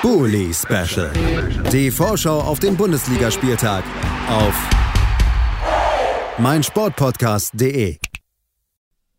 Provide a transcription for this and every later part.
Bully Special. Die Vorschau auf den Bundesligaspieltag auf meinsportpodcast.de.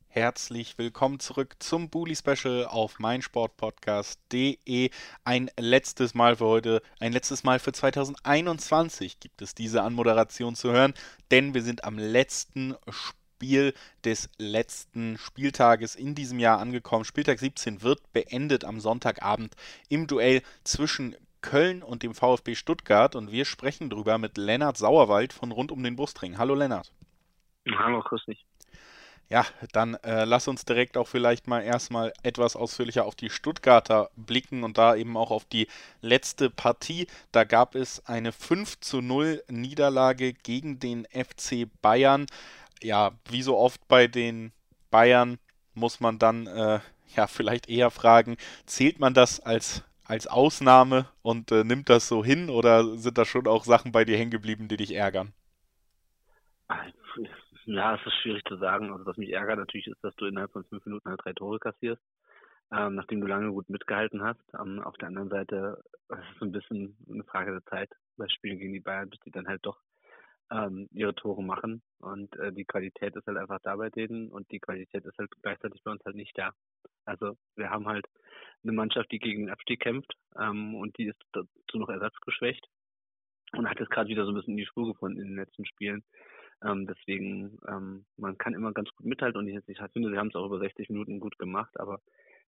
Herzlich willkommen zurück zum Bully Special auf meinsportpodcast.de. Ein letztes Mal für heute, ein letztes Mal für 2021 gibt es diese Anmoderation zu hören, denn wir sind am letzten Spiel Spiel des letzten Spieltages in diesem Jahr angekommen. Spieltag 17 wird beendet am Sonntagabend im Duell zwischen Köln und dem VfB Stuttgart und wir sprechen drüber mit Lennart Sauerwald von rund um den Brustring. Hallo Lennart. Hallo, grüß dich. Ja, dann äh, lass uns direkt auch vielleicht mal erstmal etwas ausführlicher auf die Stuttgarter blicken und da eben auch auf die letzte Partie. Da gab es eine 5 zu 0 Niederlage gegen den FC Bayern ja, wie so oft bei den Bayern muss man dann äh, ja vielleicht eher fragen, zählt man das als, als Ausnahme und äh, nimmt das so hin oder sind da schon auch Sachen bei dir hängen geblieben, die dich ärgern? Ja, es ist schwierig zu sagen. Also was mich ärgert natürlich ist, dass du innerhalb von fünf Minuten halt drei Tore kassierst, ähm, nachdem du lange gut mitgehalten hast. Ähm, auf der anderen Seite ist es ein bisschen eine Frage der Zeit bei Spielen gegen die Bayern, bis die dann halt doch ähm, ihre Tore machen. Und äh, die Qualität ist halt einfach da bei denen und die Qualität ist halt gleichzeitig bei uns halt nicht da. Also wir haben halt eine Mannschaft, die gegen den Abstieg kämpft ähm, und die ist dazu noch ersatzgeschwächt und hat jetzt gerade wieder so ein bisschen in die Spur gefunden in den letzten Spielen. Ähm, deswegen, ähm, man kann immer ganz gut mithalten und ich, ich finde, sie haben es auch über 60 Minuten gut gemacht, aber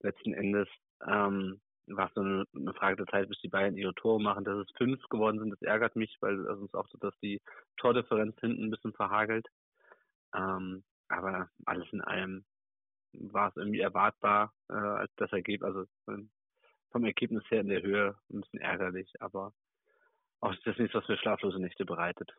letzten Endes ähm, war so eine, Frage der Zeit, bis die Bayern ihre Tore machen. Dass es fünf geworden sind, das ärgert mich, weil es uns auch so, dass die Tordifferenz hinten ein bisschen verhagelt. Ähm, aber alles in allem war es irgendwie erwartbar äh, als das Ergebnis, also ähm, vom Ergebnis her in der Höhe ein bisschen ärgerlich, aber auch das ist nichts, was mir schlaflose Nächte bereitet.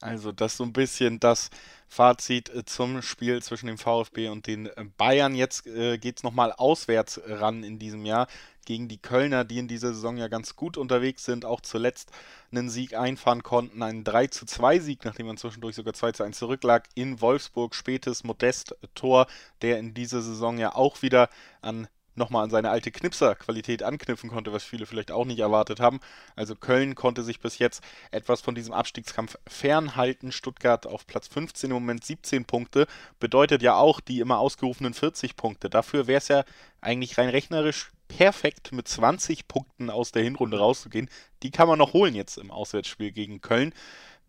Also das so ein bisschen das Fazit äh, zum Spiel zwischen dem VfB und den äh, Bayern. Jetzt äh, geht es nochmal auswärts ran in diesem Jahr gegen die Kölner, die in dieser Saison ja ganz gut unterwegs sind, auch zuletzt einen Sieg einfahren konnten, einen 3 zu 2 Sieg, nachdem man zwischendurch sogar 2 zu 1 zurücklag, in Wolfsburg, spätes Modest-Tor, der in dieser Saison ja auch wieder an nochmal an seine alte Knipser-Qualität anknüpfen konnte, was viele vielleicht auch nicht erwartet haben. Also Köln konnte sich bis jetzt etwas von diesem Abstiegskampf fernhalten. Stuttgart auf Platz 15 im Moment 17 Punkte. Bedeutet ja auch die immer ausgerufenen 40 Punkte. Dafür wäre es ja eigentlich rein rechnerisch perfekt mit 20 Punkten aus der Hinrunde rauszugehen. Die kann man noch holen jetzt im Auswärtsspiel gegen Köln.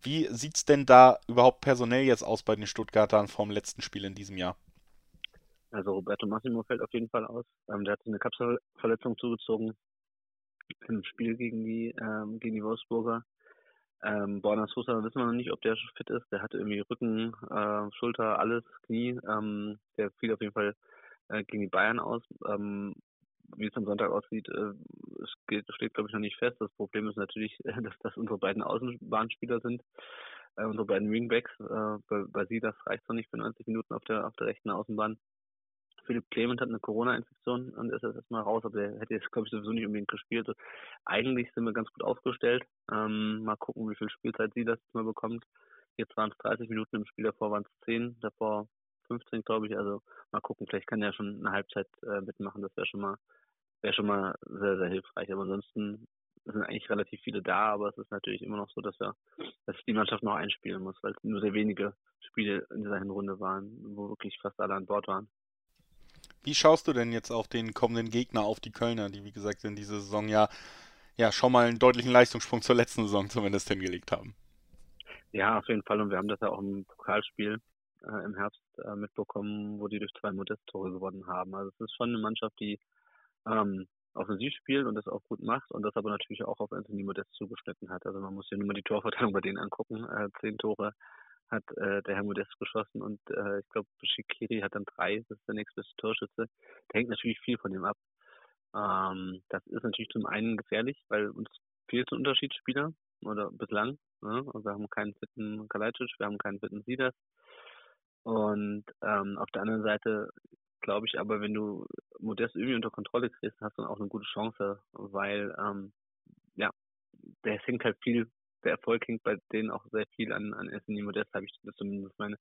Wie sieht es denn da überhaupt personell jetzt aus bei den Stuttgartern vom letzten Spiel in diesem Jahr? Also Roberto Massimo fällt auf jeden Fall aus. Ähm, der hat eine Kapselverletzung zugezogen im Spiel gegen die, ähm, gegen die Wolfsburger. Ähm, Borna Sosa wissen wir noch nicht, ob der fit ist. Der hatte irgendwie Rücken, äh, Schulter, alles, Knie. Ähm, der fiel auf jeden Fall äh, gegen die Bayern aus. Ähm, wie es am Sonntag aussieht, äh, es geht, steht, glaube ich, noch nicht fest. Das Problem ist natürlich, dass das unsere beiden Außenbahnspieler sind. Äh, unsere beiden Wingbacks. Äh, bei, bei sie, das reicht noch nicht für 90 Minuten auf der, auf der rechten Außenbahn. Philipp Clement hat eine Corona-Infektion und ist jetzt erstmal raus, aber der hätte jetzt, glaube ich, sowieso nicht unbedingt gespielt. Also eigentlich sind wir ganz gut aufgestellt. Ähm, mal gucken, wie viel Spielzeit sie das mal bekommt. Jetzt waren es 30 Minuten, im Spiel davor waren es 10, davor 15, glaube ich. Also mal gucken, vielleicht kann er schon eine Halbzeit äh, mitmachen. Das wäre schon mal wäre schon mal sehr, sehr hilfreich. Aber ansonsten sind eigentlich relativ viele da, aber es ist natürlich immer noch so, dass wir, dass die Mannschaft noch einspielen muss, weil es nur sehr wenige Spiele in dieser Hinrunde waren, wo wirklich fast alle an Bord waren. Wie schaust du denn jetzt auf den kommenden Gegner, auf die Kölner, die wie gesagt in dieser Saison ja, ja schon mal einen deutlichen Leistungssprung zur letzten Saison zumindest hingelegt haben? Ja, auf jeden Fall. Und wir haben das ja auch im Pokalspiel äh, im Herbst äh, mitbekommen, wo die durch zwei Modest-Tore gewonnen haben. Also es ist schon eine Mannschaft, die ähm, offensiv spielt und das auch gut macht und das aber natürlich auch auf Anthony Modest zugeschnitten hat. Also man muss ja nur mal die Torverteilung bei denen angucken. Äh, zehn Tore hat äh, der Herr Modest geschossen und äh, ich glaube, Shikiri hat dann drei, das ist der nächstbeste Torschütze. Da hängt natürlich viel von dem ab. Ähm, das ist natürlich zum einen gefährlich, weil uns fehlt ein Unterschiedsspieler oder bislang. Ne? Also wir haben keinen fitten Kalajdzic, wir haben keinen fitten Sidas. Und ähm, auf der anderen Seite glaube ich aber, wenn du Modest irgendwie unter Kontrolle kriegst, hast du dann auch eine gute Chance, weil ähm, ja, der hängt halt viel der Erfolg hängt bei denen auch sehr viel an, an Anthony Modest, habe ich zumindest meine,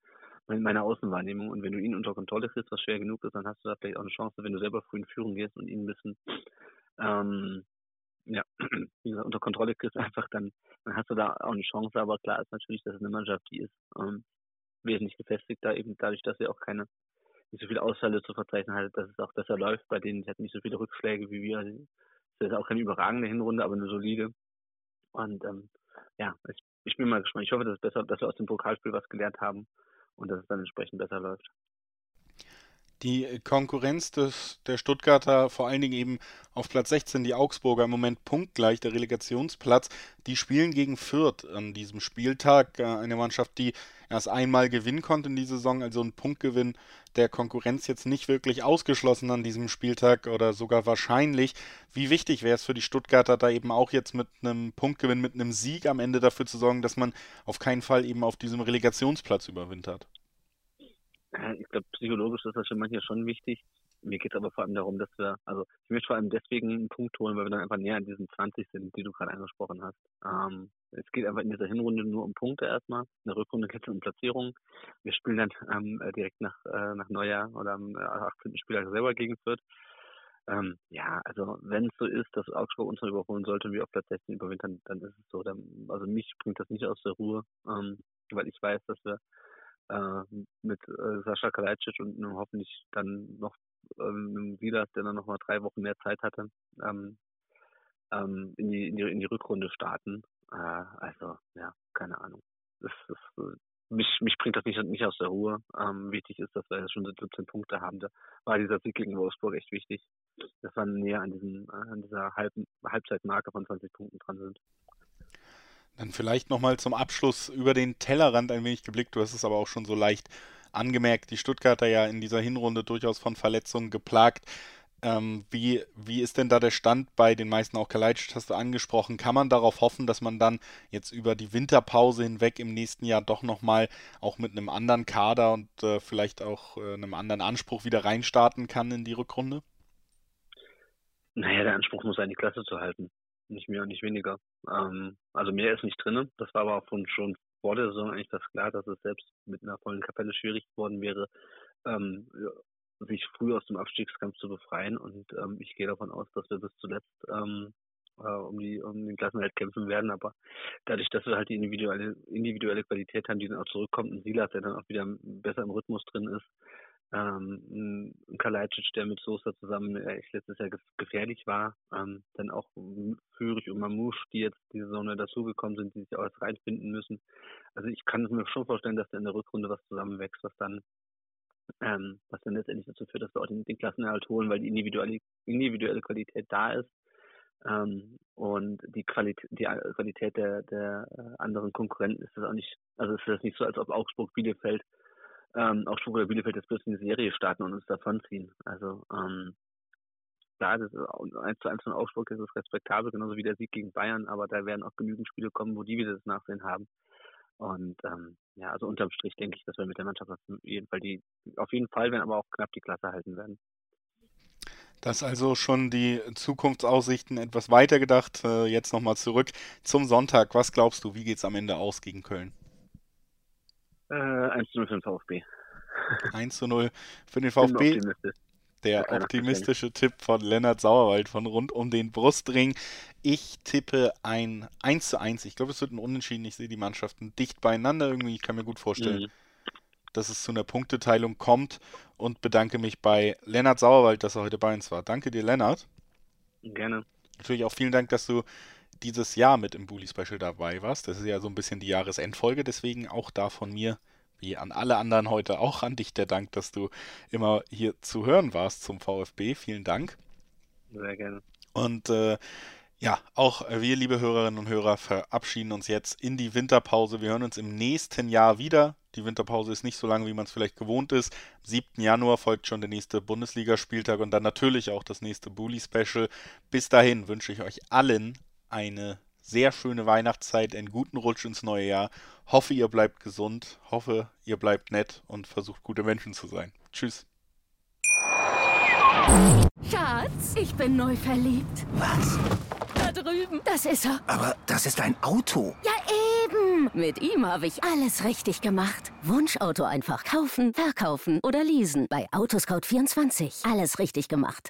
meine Außenwahrnehmung. Und wenn du ihn unter Kontrolle kriegst, was schwer genug ist, dann hast du da vielleicht auch eine Chance, wenn du selber früh in Führung gehst und ihn ein bisschen ähm, ja, wie gesagt, unter Kontrolle kriegst, einfach dann, dann hast du da auch eine Chance. Aber klar ist natürlich, dass es eine Mannschaft, die ist ähm, wesentlich gefestigter, eben dadurch, dass sie auch keine nicht so viele Ausfälle zu verzeichnen hat, dass es auch besser läuft. Bei denen sie hat nicht so viele Rückschläge wie wir. Das ist auch keine überragende Hinrunde, aber eine solide. Und ähm, ja, ich, ich bin mal gespannt. Ich hoffe, dass, es besser, dass wir aus dem Pokalspiel was gelernt haben und dass es dann entsprechend besser läuft. Die Konkurrenz des, der Stuttgarter, vor allen Dingen eben auf Platz 16, die Augsburger im Moment punktgleich, der Relegationsplatz, die spielen gegen Fürth an diesem Spieltag. Äh, eine Mannschaft, die erst einmal gewinnen konnte in dieser Saison, also ein Punktgewinn der Konkurrenz jetzt nicht wirklich ausgeschlossen an diesem Spieltag oder sogar wahrscheinlich. Wie wichtig wäre es für die Stuttgarter da eben auch jetzt mit einem Punktgewinn, mit einem Sieg am Ende dafür zu sorgen, dass man auf keinen Fall eben auf diesem Relegationsplatz überwintert? Ich glaube, psychologisch ist das für manche schon wichtig. Mir geht es aber vor allem darum, dass wir, also ich möchte vor allem deswegen einen Punkt holen, weil wir dann einfach näher an diesen 20 sind, die du gerade angesprochen hast. Ähm, es geht einfach in dieser Hinrunde nur um Punkte erstmal. In der Rückrunde geht es um Platzierungen. Wir spielen dann ähm, direkt nach, äh, nach Neujahr oder am 18. Äh, Spieltag selber gegen Fürth. Ähm, ja, also wenn es so ist, dass Augsburg uns noch überholen sollte und wir auf Platz 16 überwintern, dann ist es so. Dann, also mich bringt das nicht aus der Ruhe, ähm, weil ich weiß, dass wir äh, mit äh, Sascha Kalajdzic und einem hoffentlich dann noch ähm, einem Silas, der dann noch mal drei Wochen mehr Zeit hatte, ähm, ähm, in, die, in, die, in die Rückrunde starten. Äh, also, ja, keine Ahnung. Das, das, äh, mich, mich bringt das nicht, nicht aus der Ruhe. Ähm, wichtig ist, dass wir schon 17 Punkte haben. Da war dieser Sieg gegen Wolfsburg echt wichtig, dass wir näher an, diesem, äh, an dieser Halb Halbzeitmarke von 20 Punkten dran sind. Dann vielleicht nochmal zum Abschluss über den Tellerrand ein wenig geblickt. Du hast es aber auch schon so leicht angemerkt. Die Stuttgarter ja in dieser Hinrunde durchaus von Verletzungen geplagt. Ähm, wie, wie ist denn da der Stand bei den meisten? Auch Kalajdzic hast du angesprochen. Kann man darauf hoffen, dass man dann jetzt über die Winterpause hinweg im nächsten Jahr doch nochmal auch mit einem anderen Kader und äh, vielleicht auch äh, einem anderen Anspruch wieder reinstarten kann in die Rückrunde? Naja, der Anspruch muss sein, die Klasse zu halten nicht mehr und nicht weniger. Ähm, also mehr ist nicht drin. Das war aber schon, schon vor der Saison eigentlich das klar, dass es selbst mit einer vollen Kapelle schwierig geworden wäre, ähm, sich früh aus dem Abstiegskampf zu befreien. Und ähm, ich gehe davon aus, dass wir bis zuletzt ähm, äh, um, die, um den Klassenhalt kämpfen werden. Aber dadurch, dass wir halt die individuelle, individuelle Qualität haben, die dann auch zurückkommt, und Silas, der dann auch wieder besser im Rhythmus drin ist, ähm, ein Kalajdzic, der mit Sosa zusammen äh, letztes Jahr gefährlich war, ähm, dann auch Führig und Mamouche, die jetzt diese Saison dazugekommen sind, die sich auch erst reinfinden müssen. Also ich kann mir schon vorstellen, dass da in der Rückrunde was zusammenwächst, was dann ähm, was dann letztendlich dazu führt, dass wir auch den, den Klassenerhalt holen, weil die individuelle, individuelle Qualität da ist ähm, und die Qualität, die Qualität der, der äh, anderen Konkurrenten ist das auch nicht, also ist das nicht so, als ob Augsburg Bielefeld ähm, auch Stuttgart Bielefeld jetzt plötzlich eine Serie starten und uns davonziehen. Also ähm, klar, das ist 1 zu 1 von Augsburg ist es respektabel, genauso wie der Sieg gegen Bayern, aber da werden auch genügend Spiele kommen, wo die wieder das Nachsehen haben. Und ähm, ja, also unterm Strich denke ich, dass wir mit der Mannschaft auf jeden Fall die, auf jeden Fall werden aber auch knapp die Klasse halten werden. Das also schon die Zukunftsaussichten etwas weiter gedacht. Äh, jetzt nochmal zurück zum Sonntag. Was glaubst du, wie geht es am Ende aus gegen Köln? Äh, 1 zu 0 für den VfB. 1 zu 0 für den VfB. Der optimistische Tipp von Lennart Sauerwald von rund um den Brustring. Ich tippe ein 1 zu 1. Ich glaube, es wird ein Unentschieden. Ich sehe die Mannschaften dicht beieinander irgendwie. Ich kann mir gut vorstellen, mhm. dass es zu einer Punkteteilung kommt und bedanke mich bei Lennart Sauerwald, dass er heute bei uns war. Danke dir, Lennart. Gerne. Natürlich auch vielen Dank, dass du dieses Jahr mit im Bully Special dabei warst. Das ist ja so ein bisschen die Jahresendfolge, deswegen auch da von mir, wie an alle anderen heute, auch an dich der Dank, dass du immer hier zu hören warst zum VfB. Vielen Dank. Sehr gerne. Und äh, ja, auch wir, liebe Hörerinnen und Hörer, verabschieden uns jetzt in die Winterpause. Wir hören uns im nächsten Jahr wieder. Die Winterpause ist nicht so lange, wie man es vielleicht gewohnt ist. Am 7. Januar folgt schon der nächste Bundesligaspieltag und dann natürlich auch das nächste Bully Special. Bis dahin wünsche ich euch allen eine sehr schöne Weihnachtszeit, einen guten Rutsch ins neue Jahr. Hoffe, ihr bleibt gesund, hoffe, ihr bleibt nett und versucht gute Menschen zu sein. Tschüss. Schatz, ich bin neu verliebt. Was? Da drüben. Das ist er. Aber das ist ein Auto. Ja, eben. Mit ihm habe ich alles richtig gemacht. Wunschauto einfach kaufen, verkaufen oder leasen. Bei Autoscout24. Alles richtig gemacht.